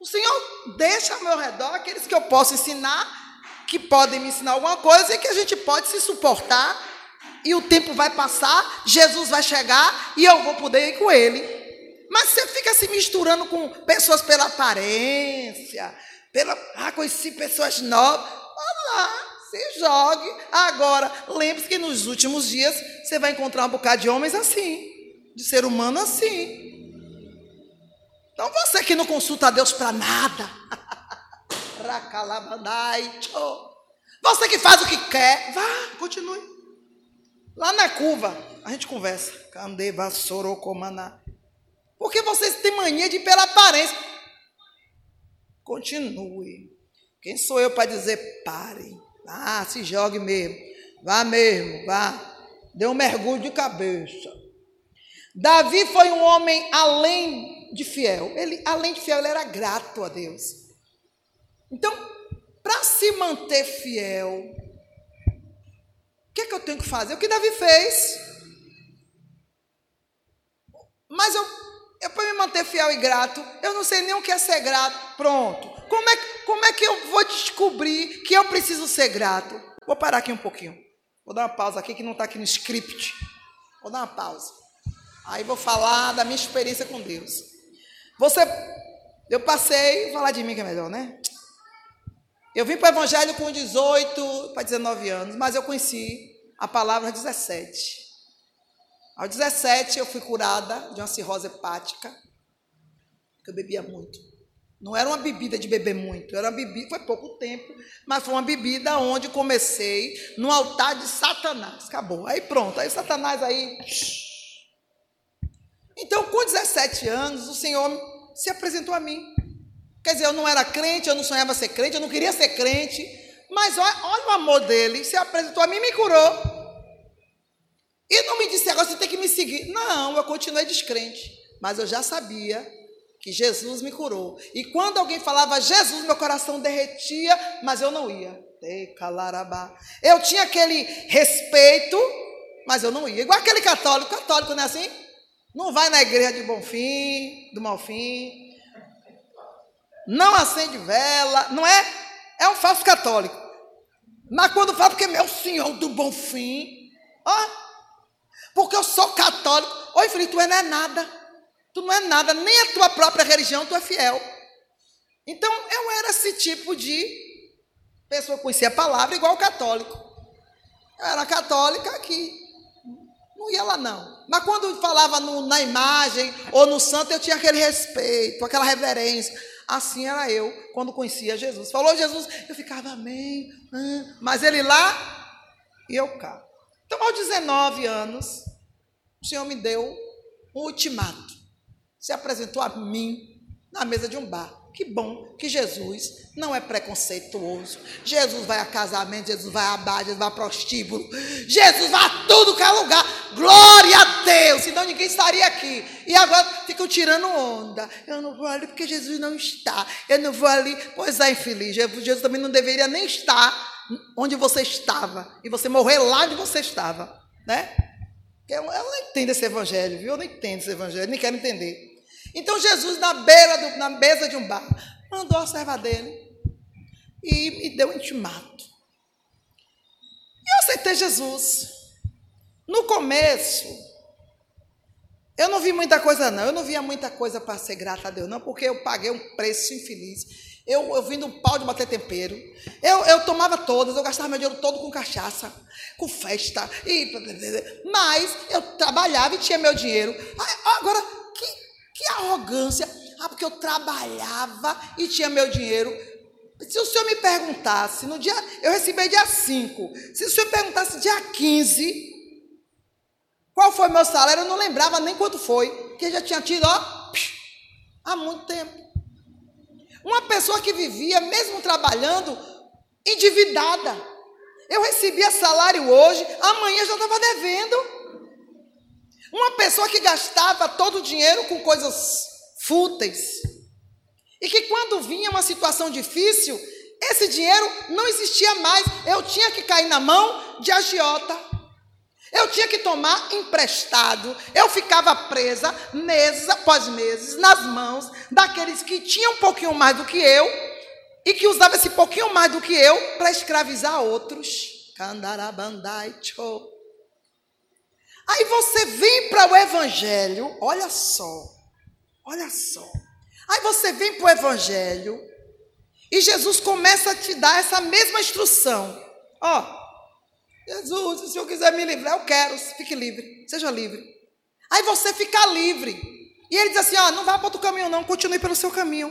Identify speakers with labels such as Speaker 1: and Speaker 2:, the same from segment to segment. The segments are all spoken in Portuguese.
Speaker 1: O Senhor deixa ao meu redor aqueles que eu posso ensinar, que podem me ensinar alguma coisa e que a gente pode se suportar. E o tempo vai passar, Jesus vai chegar e eu vou poder ir com ele. Mas você fica se misturando com pessoas pela aparência, pela. Ah, conheci pessoas novas. Vá lá, se jogue. Agora, lembre-se que nos últimos dias você vai encontrar um bocado de homens assim, de ser humano assim. Então você que não consulta a Deus para nada. Você que faz o que quer, vá, continue. Lá na curva, a gente conversa. Candeva sorocomana. Porque vocês têm mania de ir pela aparência. Continue. Quem sou eu para dizer pare? Ah, se jogue mesmo. Vá mesmo, vá. Dê um mergulho de cabeça. Davi foi um homem além de fiel. Ele, além de fiel, ele era grato a Deus. Então, para se manter fiel, o que é que eu tenho que fazer? O que Davi fez. Mas eu, eu para me manter fiel e grato, eu não sei nem o que é ser grato. Pronto. Como é, como é que eu vou descobrir que eu preciso ser grato? Vou parar aqui um pouquinho. Vou dar uma pausa aqui que não está aqui no script. Vou dar uma pausa. Aí vou falar da minha experiência com Deus. Você, eu passei, falar de mim que é melhor, né? Eu vim para o Evangelho com 18 para 19 anos, mas eu conheci a palavra aos 17. Aos 17 eu fui curada de uma cirrose hepática, que eu bebia muito. Não era uma bebida de beber muito, era uma bebida, foi pouco tempo, mas foi uma bebida onde comecei no altar de Satanás. Acabou. Aí pronto, aí Satanás aí então, com 17 anos, o Senhor se apresentou a mim. Quer dizer, eu não era crente, eu não sonhava ser crente, eu não queria ser crente, mas olha, olha o amor dele, se apresentou a mim e me curou. E não me disse agora você tem que me seguir. Não, eu continuei descrente, mas eu já sabia que Jesus me curou. E quando alguém falava Jesus, meu coração derretia, mas eu não ia. Eu tinha aquele respeito, mas eu não ia. Igual aquele católico, católico não é assim? Não vai na igreja de bom fim, do mal fim. Não acende vela, não é? É um falso católico. Mas quando fala porque é meu senhor do bom fim, ó, porque eu sou católico. Oi, filho, tu não é nada. Tu não é nada, nem a tua própria religião tu é fiel. Então eu era esse tipo de pessoa que conhecia a palavra igual católico. Eu era católica que não ia lá, não. Mas quando falava no, na imagem ou no santo, eu tinha aquele respeito, aquela reverência. Assim era eu quando conhecia Jesus. Falou Jesus, eu ficava amém. Mas ele lá e eu cá. Então, aos 19 anos, o Senhor me deu um ultimato. Se apresentou a mim na mesa de um bar. Que bom que Jesus não é preconceituoso. Jesus vai a casamento, Jesus vai a bar, Jesus vai a prostíbulo. Jesus vai a tudo que é lugar. Glória a Deus, senão ninguém estaria aqui. E agora ficam tirando onda. Eu não vou ali porque Jesus não está. Eu não vou ali. Pois é, infeliz. Jesus também não deveria nem estar onde você estava. E você morrer lá onde você estava. Né? Eu, eu não entendo esse evangelho, viu? Eu não entendo esse evangelho, nem quero entender. Então Jesus, na beira do, na mesa de um bar, mandou a serva dele e me deu um intimato. E eu aceitei Jesus. No começo, eu não vi muita coisa, não. Eu não via muita coisa para ser grata a Deus, não, porque eu paguei um preço infeliz. Eu, eu vim um pau de bater tempero. Eu, eu tomava todas, eu gastava meu dinheiro todo com cachaça, com festa. E, mas eu trabalhava e tinha meu dinheiro. Agora, que arrogância! Ah, porque eu trabalhava e tinha meu dinheiro. Se o senhor me perguntasse, no dia. Eu recebi dia 5. Se o senhor perguntasse dia 15, qual foi meu salário, eu não lembrava nem quanto foi. Porque já tinha tido, ó, há muito tempo. Uma pessoa que vivia, mesmo trabalhando, endividada. Eu recebia salário hoje, amanhã já estava devendo. Uma pessoa que gastava todo o dinheiro com coisas fúteis. E que quando vinha uma situação difícil, esse dinheiro não existia mais. Eu tinha que cair na mão de agiota. Eu tinha que tomar emprestado. Eu ficava presa meses após meses nas mãos daqueles que tinham um pouquinho mais do que eu e que usavam esse pouquinho mais do que eu para escravizar outros. Aí você vem para o evangelho, olha só. Olha só. Aí você vem para o evangelho e Jesus começa a te dar essa mesma instrução. Ó, Jesus, se o Senhor quiser me livrar, eu quero, fique livre, seja livre. Aí você fica livre. E ele diz assim: ó, não vá para outro caminho, não, continue pelo seu caminho.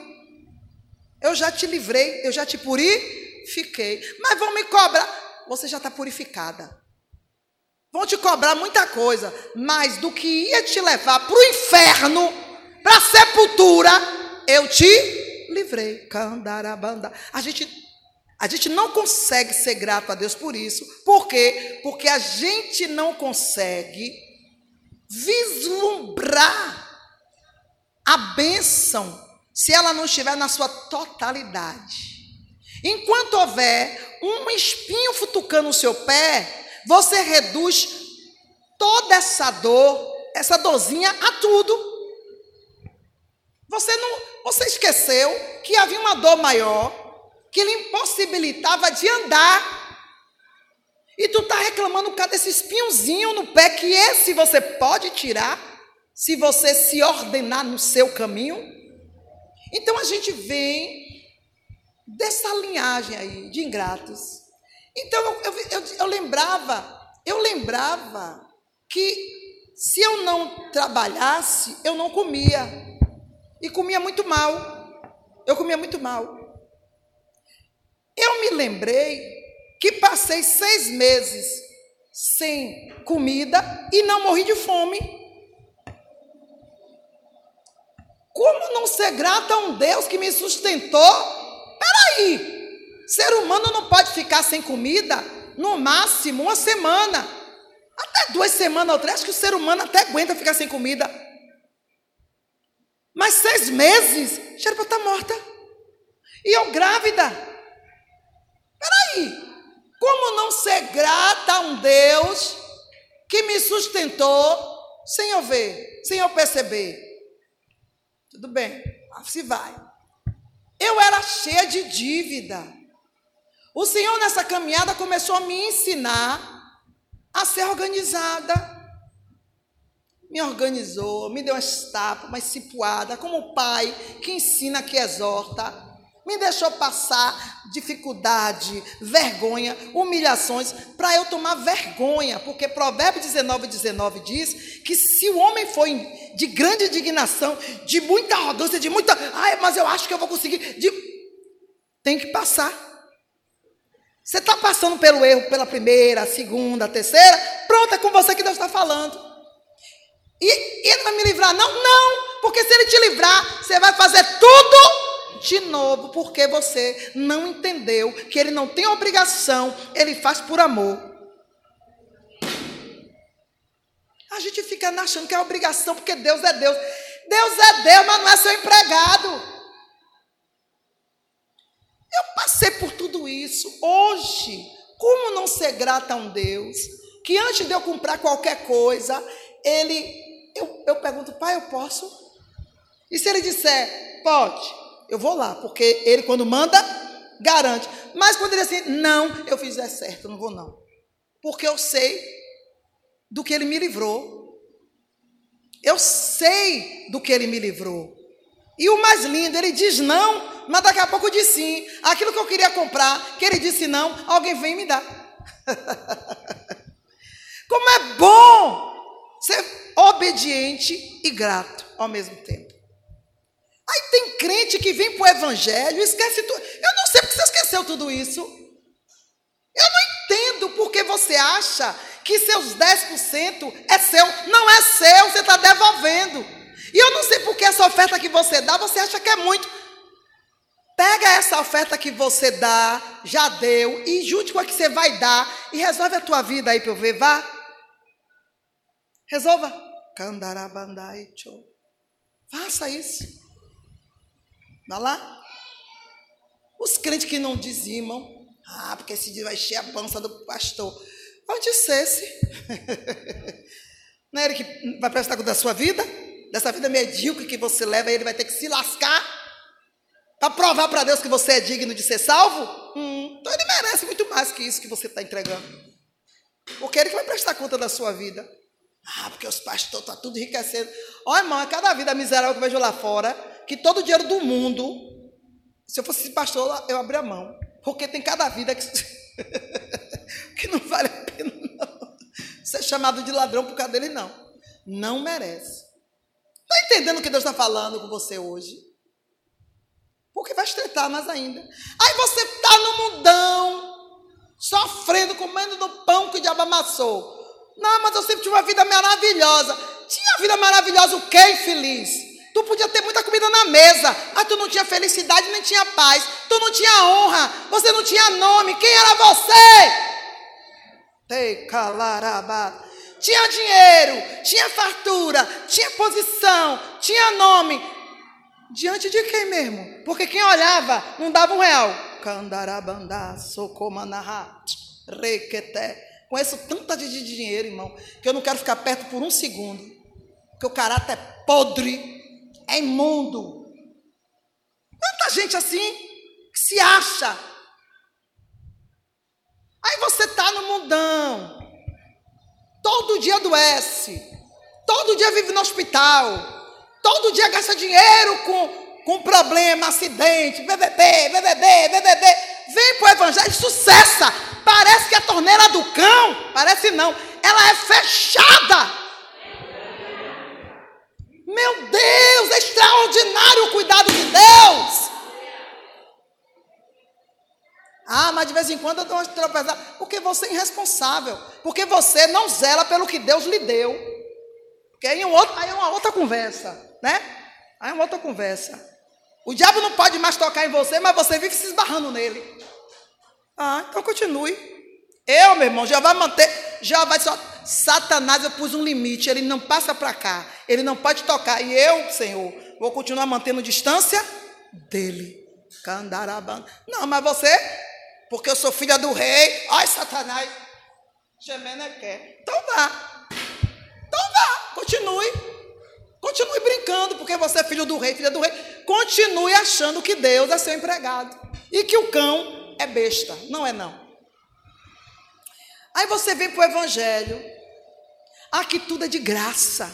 Speaker 1: Eu já te livrei, eu já te purifiquei. Mas vão me cobrar. Você já está purificada. Vão te cobrar muita coisa, mas do que ia te levar para o inferno, para a sepultura, eu te livrei. Candarabanda. A gente a gente não consegue ser grato a Deus por isso. Por quê? Porque a gente não consegue vislumbrar a bênção se ela não estiver na sua totalidade. Enquanto houver um espinho futucando o seu pé, você reduz toda essa dor, essa dorzinha a tudo. Você não, você esqueceu que havia uma dor maior que lhe impossibilitava de andar. E tu está reclamando por causa desse espinhozinho no pé, que esse você pode tirar se você se ordenar no seu caminho. Então a gente vem dessa linhagem aí de ingratos. Então eu, eu, eu, lembrava, eu lembrava que se eu não trabalhasse, eu não comia. E comia muito mal. Eu comia muito mal. Eu me lembrei que passei seis meses sem comida e não morri de fome. Como não ser grata a um Deus que me sustentou? Peraí, ser humano não pode ficar sem comida no máximo uma semana, até duas semanas ou três, acho que o ser humano até aguenta ficar sem comida. Mas seis meses, já era para estar morta. E eu grávida. Peraí, como não ser grata a um Deus que me sustentou sem eu ver, sem eu perceber? Tudo bem, se vai. Eu era cheia de dívida. O Senhor nessa caminhada começou a me ensinar a ser organizada. Me organizou, me deu umas tapas, uma cipuada, como o pai que ensina, que exorta me deixou passar dificuldade, vergonha, humilhações, para eu tomar vergonha, porque Provérbio 19, 19 diz que se o homem for de grande indignação, de muita arrogância, de muita, ai, mas eu acho que eu vou conseguir, de... tem que passar. Você está passando pelo erro pela primeira, segunda, terceira, pronto, é com você que Deus está falando. E ele vai me livrar? Não, não, porque se ele te livrar, você vai fazer tudo de novo, porque você não entendeu que ele não tem obrigação, ele faz por amor. A gente fica achando que é obrigação, porque Deus é Deus. Deus é Deus, mas não é seu empregado. Eu passei isso. Hoje, como não ser grata a um Deus que antes de eu comprar qualquer coisa, ele. Eu, eu pergunto, pai, eu posso? E se ele disser, pode, eu vou lá, porque ele, quando manda, garante. Mas quando ele diz assim, não, eu fiz é certo, não vou não. Porque eu sei do que ele me livrou. Eu sei do que ele me livrou. E o mais lindo, ele diz não, mas daqui a pouco diz sim. Aquilo que eu queria comprar, que ele disse não, alguém vem me dá. Como é bom ser obediente e grato ao mesmo tempo. Aí tem crente que vem para o evangelho esquece tudo. Eu não sei porque você esqueceu tudo isso. Eu não entendo porque você acha que seus 10% é seu. Não é seu, você está devolvendo. E eu não sei porque essa oferta que você dá, você acha que é muito. Pega essa oferta que você dá, já deu, e junte com a que você vai dar, e resolve a tua vida aí para eu ver, vá. Resolva. Faça isso. Vai lá. Os crentes que não dizimam, ah, porque esse dia vai encher a pança do pastor. Onde dissesse. Não é ele que vai prestar conta da sua vida? Dessa vida medíocre que você leva, ele vai ter que se lascar para provar para Deus que você é digno de ser salvo? Hum, então ele merece muito mais que isso que você está entregando. Porque ele que vai prestar conta da sua vida. Ah, porque os pastores estão tá tudo enriquecendo. Olha, irmão, é cada vida miserável que eu vejo lá fora, que todo o dinheiro do mundo, se eu fosse pastor, eu abria a mão. Porque tem cada vida que, que não vale a pena, não. Ser chamado de ladrão por causa dele, não. Não merece. Está entendendo o que Deus está falando com você hoje? Porque vai estreitar mais ainda. Aí você está no mundão, sofrendo, comendo do pão que o diabo amassou. Não, mas eu sempre tive uma vida maravilhosa. Tinha vida maravilhosa o quê, infeliz? Tu podia ter muita comida na mesa, mas tu não tinha felicidade nem tinha paz. Tu não tinha honra, você não tinha nome. Quem era você? Tinha dinheiro, tinha fartura, tinha posição, tinha nome. Diante de quem mesmo? Porque quem olhava não dava um real. Candarabandá, socomanahá, requeté. Conheço tanta de dinheiro, irmão, que eu não quero ficar perto por um segundo. Porque o caráter é podre, é imundo. Tanta gente assim que se acha. Aí você está no mundão. Todo dia adoece. Todo dia vive no hospital. Todo dia gasta dinheiro com, com problema, acidente, BBB, BBB, BBB. Vem para o evangelho, sucessa. Parece que a torneira do cão, parece não, ela é fechada. Meu Deus, é extraordinário o cuidado de Deus. Ah, mas de vez em quando eu dou uma tropeçada. Porque você é irresponsável. Porque você não zela pelo que Deus lhe deu. Porque aí, é um outro, aí é uma outra conversa, né? Aí é uma outra conversa. O diabo não pode mais tocar em você, mas você vive se esbarrando nele. Ah, então continue. Eu, meu irmão, já vai manter, já vai só. Satanás, eu pus um limite, ele não passa para cá, ele não pode tocar. E eu, Senhor, vou continuar mantendo distância dele. Candarabanda. Não, mas você, porque eu sou filha do rei, ai, Satanás, gemendo é quer. Então vá. Então vá, continue. Continue brincando, porque você é filho do rei, filha do rei. Continue achando que Deus é seu empregado. E que o cão é besta. Não é não. Aí você vem para o Evangelho. Aqui tudo é de graça.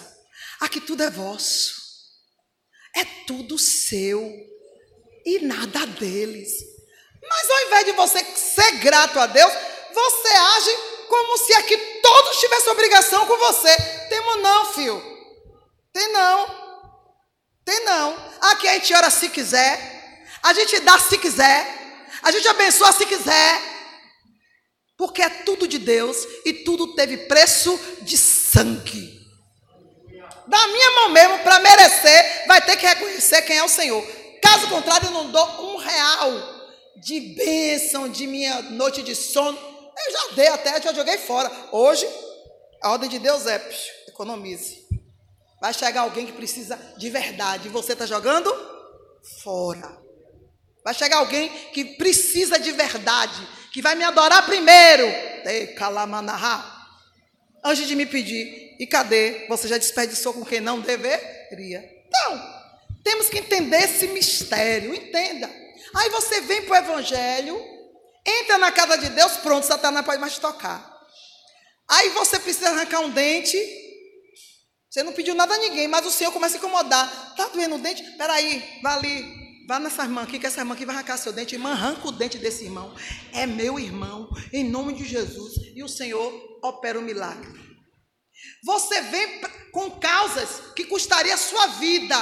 Speaker 1: Aqui tudo é vosso. É tudo seu. E nada deles. Mas ao invés de você ser grato a Deus, você age como se aqui todos tivessem obrigação com você. Temos não, filho. Tem não. Tem não. Aqui a gente ora se quiser. A gente dá se quiser. A gente abençoa se quiser. Porque é tudo de Deus e tudo teve preço de sangue. Da minha mão mesmo, para merecer, vai ter que reconhecer quem é o Senhor. Caso contrário, eu não dou um real de bênção, de minha noite de sono. Eu já dei até, já joguei fora. Hoje, a ordem de Deus é: psh, economize. Vai chegar alguém que precisa de verdade. Você está jogando fora. Vai chegar alguém que precisa de verdade, que vai me adorar primeiro. Antes de me pedir. E cadê? Você já desperdiçou com quem não deveria. Então, temos que entender esse mistério. Entenda. Aí você vem para o Evangelho, entra na casa de Deus, pronto, Satanás pode mais tocar. Aí você precisa arrancar um dente. Você não pediu nada a ninguém, mas o Senhor começa a incomodar. Está doendo o dente? Peraí, vai ali. Vá nessa irmã aqui, que essa irmã aqui vai arrancar seu dente. Irmã, arranca o dente desse irmão. É meu irmão, em nome de Jesus. E o Senhor opera o um milagre. Você vem com causas que custaria a sua vida.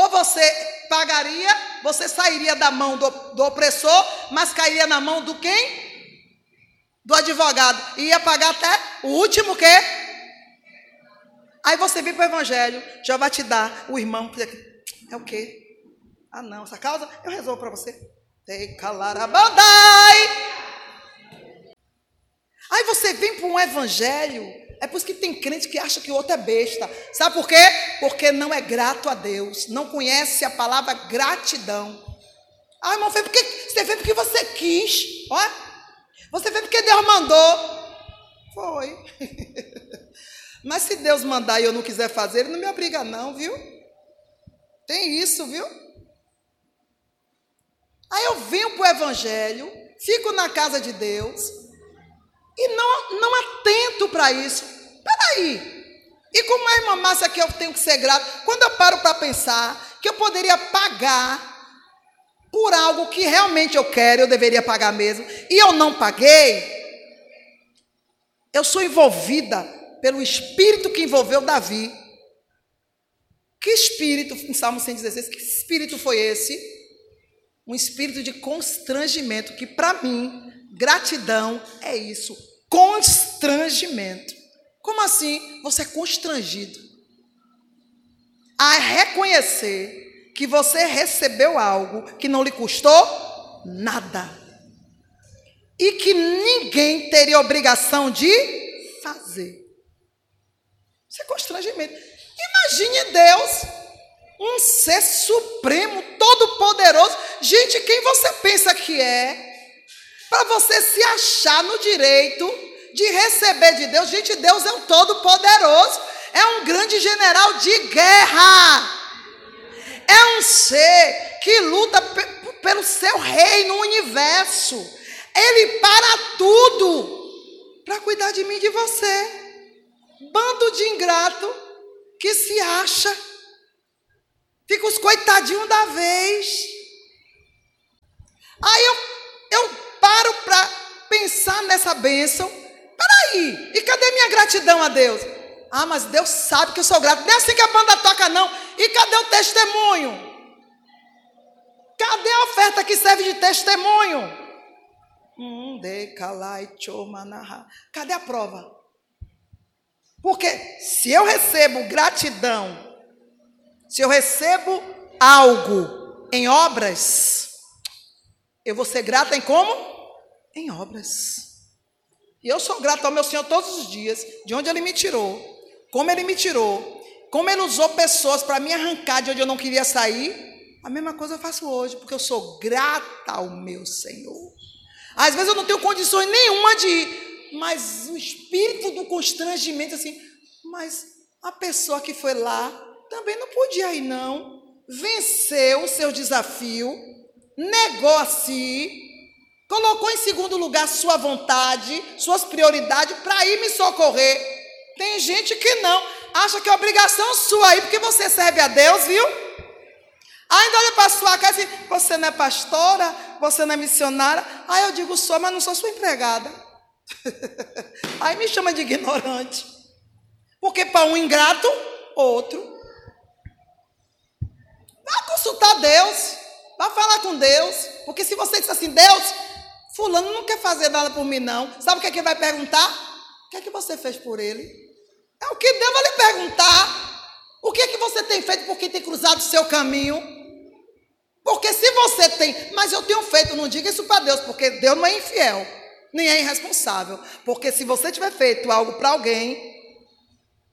Speaker 1: Ou você pagaria, você sairia da mão do, do opressor, mas cairia na mão do quem? Do advogado. E ia pagar até o último quê? Aí você vem para o Evangelho, já vai te dar o irmão. É o quê? Ah, não, essa causa eu resolvo para você. Aí você vem para um Evangelho. É por isso que tem crente que acha que o outro é besta. Sabe por quê? Porque não é grato a Deus. Não conhece a palavra gratidão. Ah, irmão, fez porque, você fez porque você quis. Ó, Você fez porque Deus mandou. Foi. Mas se Deus mandar e eu não quiser fazer, ele não me obriga, não, viu? Tem isso, viu? Aí eu venho para o Evangelho, fico na casa de Deus e não, não atento para isso. Peraí. E como a irmã Márcia que eu tenho que ser grato, quando eu paro para pensar que eu poderia pagar por algo que realmente eu quero, eu deveria pagar mesmo, e eu não paguei, eu sou envolvida pelo espírito que envolveu Davi. Que espírito, em Salmo 116, que espírito foi esse? Um espírito de constrangimento, que para mim, gratidão é isso, constrangimento. Como assim? Você é constrangido a reconhecer que você recebeu algo que não lhe custou nada. E que ninguém teria obrigação de fazer. Isso é constrangimento. Imagine Deus, um ser supremo, todo-poderoso. Gente, quem você pensa que é? Para você se achar no direito de receber de Deus. Gente, Deus é um todo-poderoso. É um grande general de guerra. É um ser que luta pelo seu reino, no universo. Ele para tudo para cuidar de mim e de você. Bando de ingrato que se acha. Fica os coitadinhos da vez. Aí eu, eu paro para pensar nessa bênção. Peraí, e cadê minha gratidão a Deus? Ah, mas Deus sabe que eu sou grato. Não é assim que a banda toca, não. E cadê o testemunho? Cadê a oferta que serve de testemunho? Hum, cadê a prova? Porque se eu recebo gratidão, se eu recebo algo em obras, eu vou ser grata em como? Em obras. E eu sou grato ao meu Senhor todos os dias, de onde Ele me tirou, como Ele me tirou, como Ele usou pessoas para me arrancar de onde eu não queria sair. A mesma coisa eu faço hoje, porque eu sou grata ao meu Senhor. Às vezes eu não tenho condições nenhuma de ir, mas o espírito do constrangimento, assim, mas a pessoa que foi lá também não podia ir, não. Venceu o seu desafio, negou a si, colocou em segundo lugar sua vontade, suas prioridades para ir me socorrer. Tem gente que não, acha que é obrigação sua aí, porque você serve a Deus, viu? Ainda olha para sua casa e diz, você não é pastora, você não é missionária. Aí eu digo, sou, mas não sou sua empregada. Aí me chama de ignorante. Porque para um ingrato, outro. Vá consultar Deus. Vá falar com Deus. Porque se você disser assim, Deus, fulano não quer fazer nada por mim, não. Sabe o que é que vai perguntar? O que é que você fez por ele? É o que Deus vai lhe perguntar. O que é que você tem feito por quem tem cruzado o seu caminho? Porque se você tem, mas eu tenho feito, não diga isso para Deus, porque Deus não é infiel nem é irresponsável. Porque se você tiver feito algo para alguém,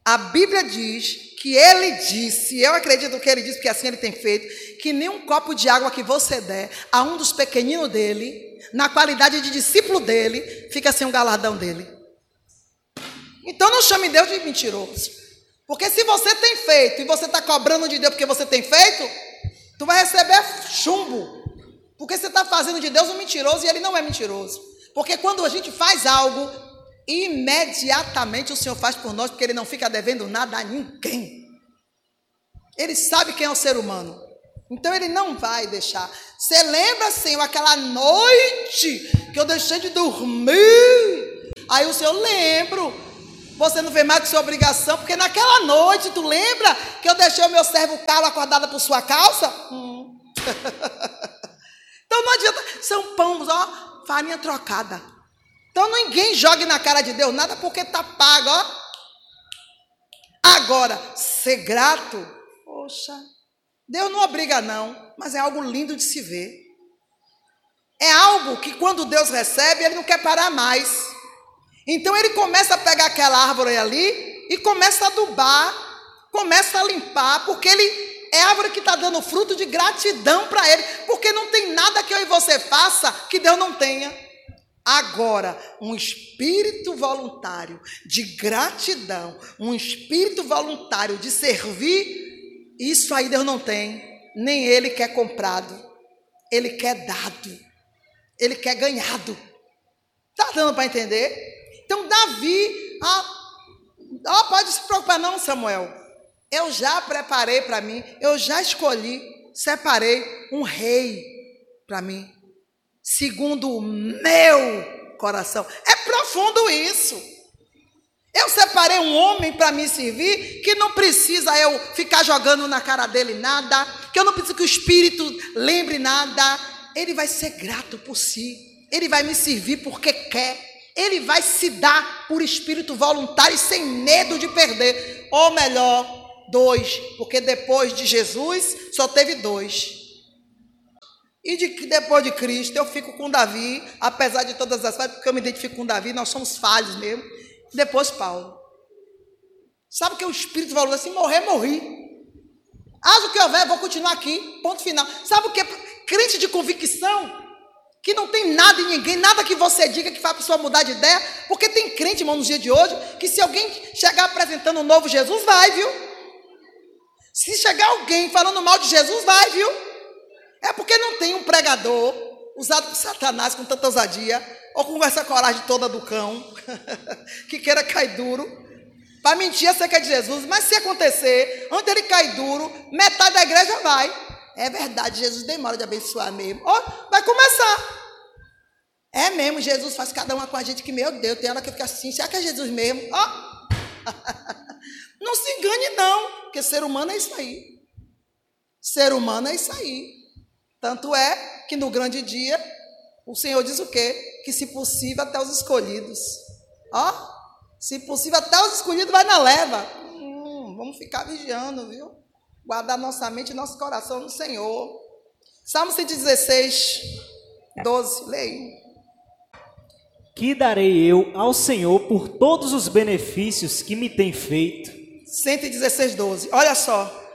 Speaker 1: a Bíblia diz que ele disse, eu acredito que ele disse, porque assim ele tem feito, que nem um copo de água que você der a um dos pequeninos dele, na qualidade de discípulo dele, fica sem o galardão dele. Então não chame Deus de mentiroso. Porque se você tem feito e você está cobrando de Deus porque você tem feito, tu vai receber chumbo. Porque você está fazendo de Deus um mentiroso e ele não é mentiroso. Porque quando a gente faz algo, imediatamente o Senhor faz por nós, porque Ele não fica devendo nada a ninguém. Ele sabe quem é o ser humano. Então Ele não vai deixar. Você lembra, Senhor, aquela noite que eu deixei de dormir? Aí o Senhor lembro. Você não fez mais que sua obrigação, porque naquela noite, tu lembra que eu deixei o meu servo calo acordado por sua calça? Hum. então não adianta. São pães, ó farinha trocada. Então ninguém jogue na cara de Deus nada porque está pago, ó. Agora, ser grato, poxa, Deus não obriga não, mas é algo lindo de se ver. É algo que quando Deus recebe, ele não quer parar mais. Então ele começa a pegar aquela árvore ali e começa a adubar, começa a limpar, porque ele é árvore que está dando fruto de gratidão para Ele, porque não tem nada que eu e você faça que Deus não tenha. Agora, um espírito voluntário de gratidão, um espírito voluntário de servir, isso aí Deus não tem. Nem ele quer comprado, ele quer dado, ele quer ganhado. Tá dando para entender? Então, Davi, ah, oh, pode se preocupar, não, Samuel. Eu já preparei para mim, eu já escolhi, separei um rei para mim segundo o meu coração. É profundo isso. Eu separei um homem para me servir que não precisa eu ficar jogando na cara dele nada, que eu não preciso que o espírito lembre nada. Ele vai ser grato por si. Ele vai me servir porque quer. Ele vai se dar por espírito voluntário e sem medo de perder. Ou melhor, dois, porque depois de Jesus só teve dois. E de, depois de Cristo, eu fico com Davi, apesar de todas as falhas, porque eu me identifico com Davi, nós somos falhos mesmo. Depois Paulo. Sabe o que o Espírito falou assim? Morrer, morri. Haja o que houver, vou continuar aqui. Ponto final. Sabe o que? Crente de convicção, que não tem nada em ninguém, nada que você diga que faz a pessoa mudar de ideia, porque tem crente, irmão, nos dias de hoje, que se alguém chegar apresentando um novo Jesus, vai, viu? Se chegar alguém falando mal de Jesus, vai, viu? É porque não tem um pregador usado por Satanás com tanta ousadia, ou com essa coragem toda do cão, que queira cair duro, para mentir acerca de Jesus. Mas se acontecer, antes ele cair duro, metade da igreja vai. É verdade, Jesus demora de abençoar mesmo. Oh, vai começar. É mesmo, Jesus faz cada uma com a gente que, meu Deus, tem hora que fica assim, será que é Jesus mesmo? Oh. não se engane, não, porque ser humano é isso aí. Ser humano é isso aí. Tanto é que no grande dia, o Senhor diz o quê? Que se possível até os escolhidos. Ó, se possível até os escolhidos vai na leva. Hum, vamos ficar vigiando, viu? Guardar nossa mente e nosso coração no Senhor. Salmo 116, 12, leia.
Speaker 2: Que darei eu ao Senhor por todos os benefícios que me tem feito?
Speaker 1: 116, 12. Olha só.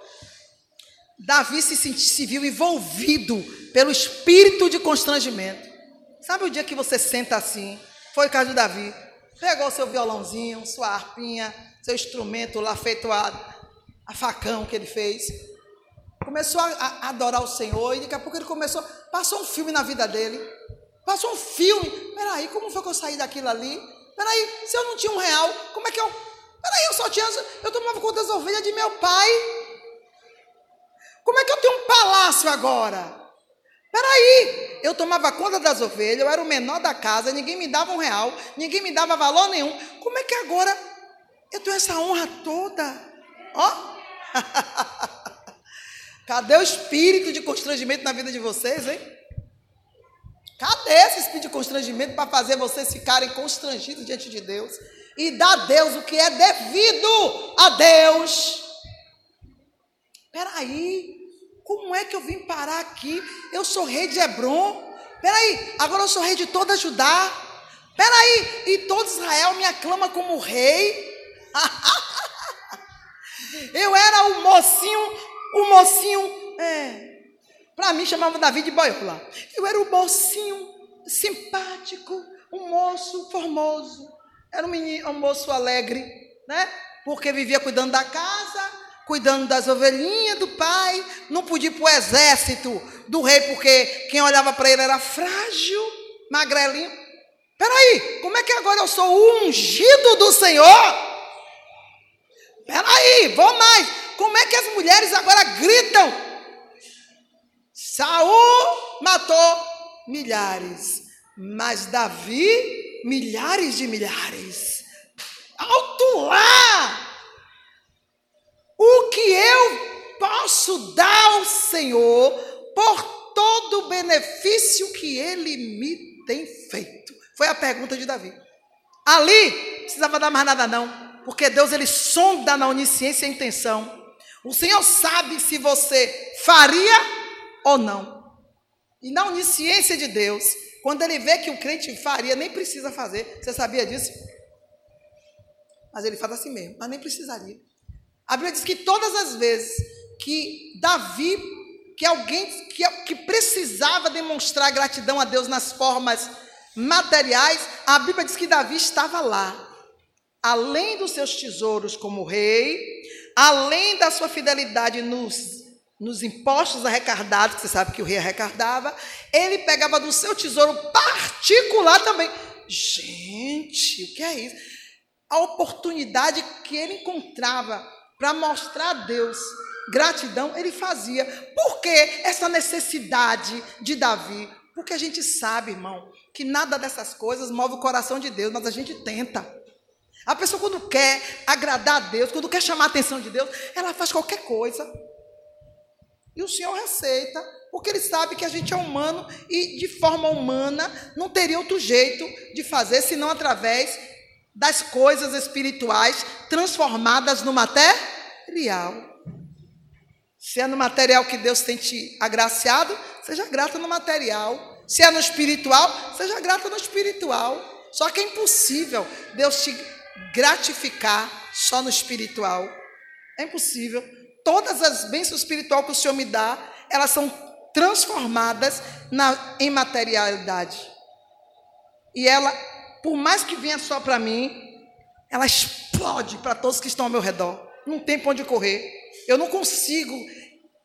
Speaker 1: Davi se, se viu envolvido pelo espírito de constrangimento. Sabe o dia que você senta assim? Foi o caso de Davi. Pegou seu violãozinho, sua harpinha, seu instrumento lá feito a, a facão que ele fez. Começou a, a, adorar o Senhor e daqui a pouco ele começou. Passou um filme na vida dele. Passou um filme. Peraí, como foi que eu saí daquilo ali? Peraí, se eu não tinha um real, como é que eu. Peraí, eu só tinha. Eu tomava conta das ovelhas de meu pai. Como é que eu tenho um palácio agora? Peraí, eu tomava conta das ovelhas, eu era o menor da casa, ninguém me dava um real, ninguém me dava valor nenhum. Como é que agora eu tenho essa honra toda? Ó. Cadê o espírito de constrangimento na vida de vocês, hein? Cadê esse espírito de constrangimento para fazer vocês ficarem constrangidos diante de Deus? E dar a Deus o que é devido a Deus. Peraí, como é que eu vim parar aqui? Eu sou rei de Hebron. Peraí, agora eu sou rei de toda Judá. Peraí, e todo Israel me aclama como rei. eu era o mocinho, o mocinho, é, para mim chamava Davi de boiola. Eu era o mocinho simpático, um moço formoso. Era um, menino, um moço alegre, né? Porque vivia cuidando da casa, cuidando das ovelhinhas do pai, não podia ir para o exército do rei, porque quem olhava para ele era frágil, magrelinho. Peraí, como é que agora eu sou ungido do Senhor? Peraí, vou mais. Como é que as mulheres agora gritam? Saul matou milhares, mas Davi, milhares de milhares. Alto lá! O que eu posso dar ao Senhor por todo o benefício que ele me tem feito? Foi a pergunta de Davi. Ali, precisava dar mais nada não, porque Deus ele sonda na onisciência a intenção. O Senhor sabe se você faria ou não. E na onisciência de Deus, quando ele vê que o crente faria, nem precisa fazer. Você sabia disso? Mas ele faz assim mesmo, mas nem precisaria. A Bíblia diz que todas as vezes que Davi, que alguém que, que precisava demonstrar gratidão a Deus nas formas materiais, a Bíblia diz que Davi estava lá. Além dos seus tesouros como rei, além da sua fidelidade nos, nos impostos arrecadados, que você sabe que o rei arrecadava, ele pegava do seu tesouro particular também. Gente, o que é isso? A oportunidade que ele encontrava para mostrar a Deus gratidão, ele fazia. Por que essa necessidade de Davi? Porque a gente sabe, irmão, que nada dessas coisas move o coração de Deus, mas a gente tenta. A pessoa, quando quer agradar a Deus, quando quer chamar a atenção de Deus, ela faz qualquer coisa. E o Senhor receita, porque Ele sabe que a gente é humano e, de forma humana, não teria outro jeito de fazer senão através das coisas espirituais transformadas no material. Se é no material que Deus tem te agraciado, seja grata no material. Se é no espiritual, seja grata no espiritual. Só que é impossível Deus te gratificar só no espiritual. É impossível. Todas as bênçãos espirituais que o Senhor me dá, elas são transformadas na, em materialidade. E ela, por mais que venha só para mim, ela explode para todos que estão ao meu redor. Não tem para onde correr. Eu não consigo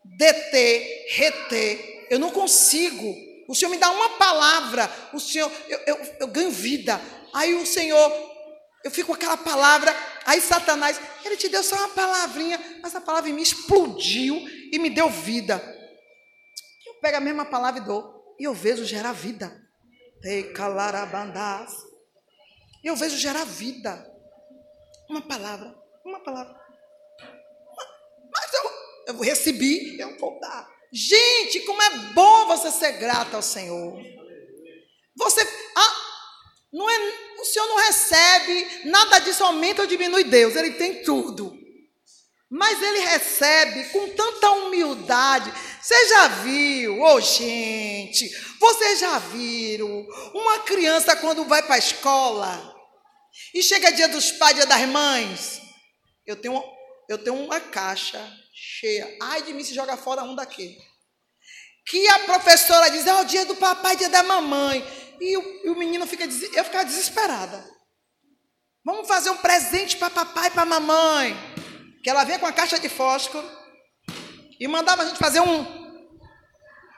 Speaker 1: deter, reter. Eu não consigo. O Senhor me dá uma palavra, o Senhor, eu, eu, eu ganho vida. Aí o Senhor, eu fico com aquela palavra. Aí Satanás, ele te deu só uma palavrinha, mas a palavra mim explodiu e me deu vida. Eu pego a mesma palavra e dou, e eu vejo gerar vida. Ei, calarabandás. Eu vejo gerar vida. Uma palavra, uma palavra eu recebi, eu vou dar. Gente, como é bom você ser grato ao Senhor. Você, ah, não é, o Senhor não recebe nada disso aumenta ou diminui Deus, Ele tem tudo. Mas Ele recebe com tanta humildade. Você já viu, ô oh, gente, vocês já viram uma criança quando vai para a escola e chega dia dos pais, dia das mães? Eu tenho, eu tenho uma caixa cheia. Ai de mim se joga fora um daquele. Que a professora diz, é o dia do papai, dia da mamãe. E o, e o menino fica, eu ficava desesperada. Vamos fazer um presente para papai e para mamãe. Que ela vinha com a caixa de fósforo e mandava a gente fazer um.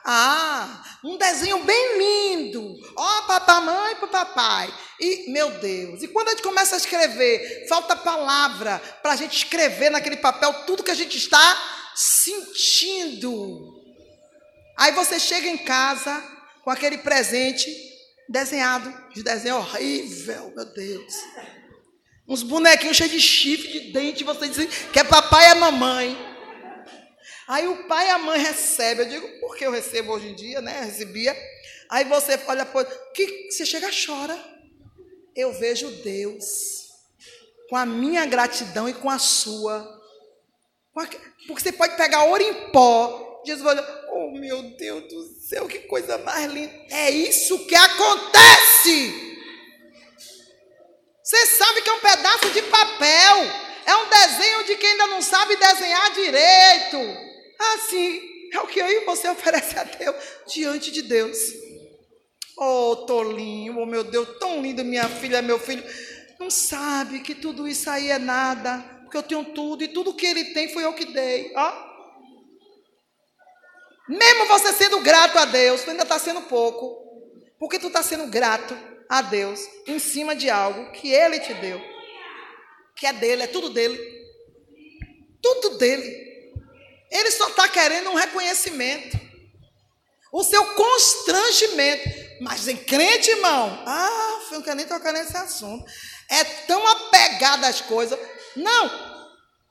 Speaker 1: Ah, um desenho bem lindo. Ó, oh, para mãe e para papai. E, meu Deus, e quando a gente começa a escrever, falta palavra para a gente escrever naquele papel tudo que a gente está sentindo. Aí você chega em casa com aquele presente desenhado, de desenho horrível, meu Deus. Uns bonequinhos cheios de chifre, de dente, você diz que é papai e a mamãe. Aí o pai e a mãe recebem. Eu digo, por que eu recebo hoje em dia, né? Eu recebia. Aí você olha, pô, que você chega chora eu vejo Deus com a minha gratidão e com a sua. Porque você pode pegar ouro em pó. Jesus vai olhar, oh meu Deus do céu, que coisa mais linda. É isso que acontece. Você sabe que é um pedaço de papel. É um desenho de quem ainda não sabe desenhar direito. Assim, é o que eu e você oferece a Deus diante de Deus. Oh, tolinho, oh meu Deus, tão lindo, minha filha, meu filho. Não sabe que tudo isso aí é nada, porque eu tenho tudo e tudo que ele tem foi eu que dei. Ó. Mesmo você sendo grato a Deus, tu ainda está sendo pouco, porque tu está sendo grato a Deus em cima de algo que Ele te deu, que é dele, é tudo dele, tudo dele. Ele só está querendo um reconhecimento, o seu constrangimento. Mas em crente, irmão, ah, eu não quero nem tocar nesse assunto. É tão apegado às coisas. Não,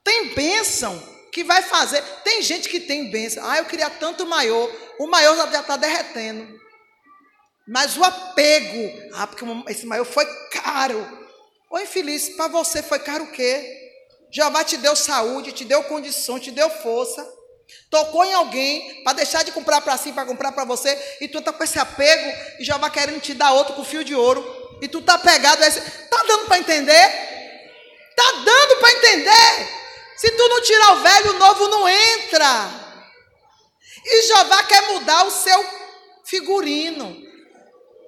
Speaker 1: tem bênção que vai fazer. Tem gente que tem bênção. Ah, eu queria tanto maior. O maior já está derretendo. Mas o apego, ah, porque esse maior foi caro. Ô infeliz, para você foi caro o quê? Jeová te deu saúde, te deu condição, te deu força. Tocou em alguém para deixar de comprar para si, para comprar para você, e tu está com esse apego e vai querendo te dar outro com fio de ouro. E tu está pegado a esse. Tá dando para entender? Tá dando para entender? Se tu não tirar o velho, o novo não entra. E Jeová quer mudar o seu figurino.